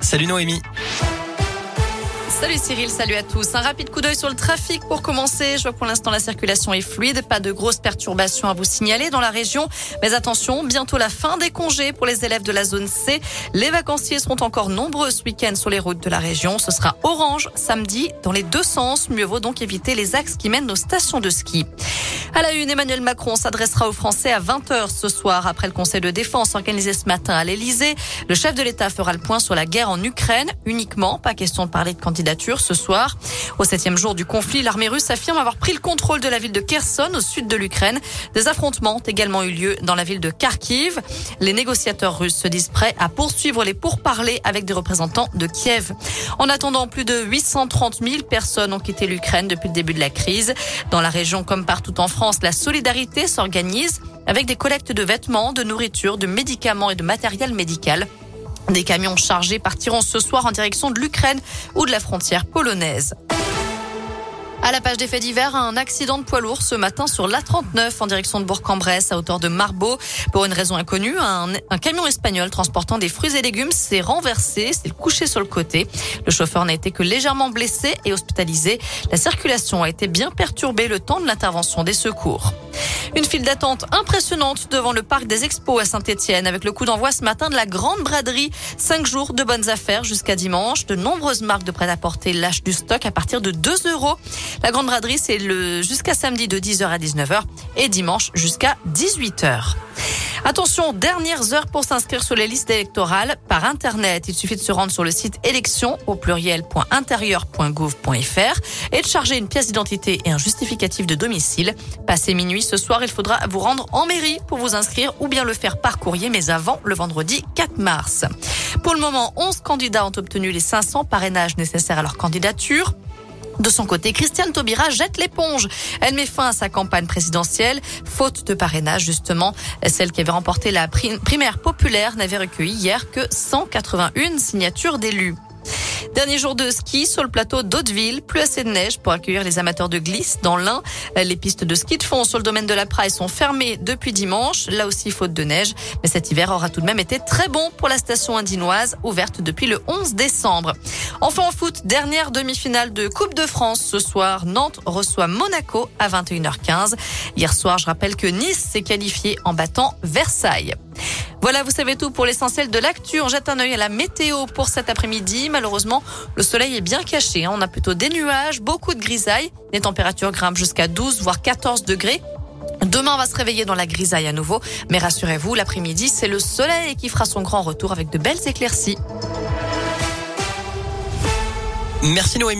Salut Noémie. Salut Cyril, salut à tous. Un rapide coup d'œil sur le trafic pour commencer. Je vois pour l'instant la circulation est fluide, pas de grosses perturbations à vous signaler dans la région. Mais attention, bientôt la fin des congés pour les élèves de la zone C. Les vacanciers seront encore nombreux ce week-end sur les routes de la région. Ce sera orange samedi dans les deux sens. Mieux vaut donc éviter les axes qui mènent aux stations de ski. À la une, Emmanuel Macron s'adressera aux Français à 20h ce soir après le conseil de défense organisé ce matin à l'Elysée. Le chef de l'État fera le point sur la guerre en Ukraine uniquement. Pas question de parler de ce soir. Au septième jour du conflit, l'armée russe affirme avoir pris le contrôle de la ville de Kherson au sud de l'Ukraine. Des affrontements ont également eu lieu dans la ville de Kharkiv. Les négociateurs russes se disent prêts à poursuivre les pourparlers avec des représentants de Kiev. En attendant, plus de 830 000 personnes ont quitté l'Ukraine depuis le début de la crise. Dans la région comme partout en France, la solidarité s'organise avec des collectes de vêtements, de nourriture, de médicaments et de matériel médical. Des camions chargés partiront ce soir en direction de l'Ukraine ou de la frontière polonaise. À la page des faits divers, un accident de poids lourd ce matin sur l'A39 en direction de Bourg-en-Bresse à hauteur de Marbeau. Pour une raison inconnue, un, camion espagnol transportant des fruits et légumes s'est renversé, s'est couché sur le côté. Le chauffeur n'a été que légèrement blessé et hospitalisé. La circulation a été bien perturbée le temps de l'intervention des secours. Une file d'attente impressionnante devant le parc des expos à Saint-Etienne avec le coup d'envoi ce matin de la grande braderie. Cinq jours de bonnes affaires jusqu'à dimanche. De nombreuses marques de prêt-à-porter lâchent du stock à partir de 2 euros. La grande braderie, c'est le jusqu'à samedi de 10h à 19h et dimanche jusqu'à 18h. Attention, dernières heures pour s'inscrire sur les listes électorales par Internet. Il suffit de se rendre sur le site élection au pluriel.intérieur.gouv.fr et de charger une pièce d'identité et un justificatif de domicile. Passé minuit ce soir, il faudra vous rendre en mairie pour vous inscrire ou bien le faire par courrier, mais avant le vendredi 4 mars. Pour le moment, 11 candidats ont obtenu les 500 parrainages nécessaires à leur candidature. De son côté, Christiane Taubira jette l'éponge. Elle met fin à sa campagne présidentielle, faute de parrainage justement. Celle qui avait remporté la primaire populaire n'avait recueilli hier que 181 signatures d'élus. Dernier jour de ski sur le plateau d'Hauteville. Plus assez de neige pour accueillir les amateurs de glisse dans l'Ain. Les pistes de ski de fond sur le domaine de la Praille sont fermées depuis dimanche. Là aussi, faute de neige. Mais cet hiver aura tout de même été très bon pour la station indinoise, ouverte depuis le 11 décembre. Enfin en foot, dernière demi-finale de Coupe de France ce soir. Nantes reçoit Monaco à 21h15. Hier soir, je rappelle que Nice s'est qualifié en battant Versailles. Voilà, vous savez tout pour l'essentiel de l'actu. On jette un œil à la météo pour cet après-midi. Malheureusement, le soleil est bien caché. Hein. On a plutôt des nuages, beaucoup de grisailles. Les températures grimpent jusqu'à 12 voire 14 degrés. Demain, on va se réveiller dans la grisaille à nouveau. Mais rassurez-vous, l'après-midi, c'est le soleil qui fera son grand retour avec de belles éclaircies. Merci Noémie.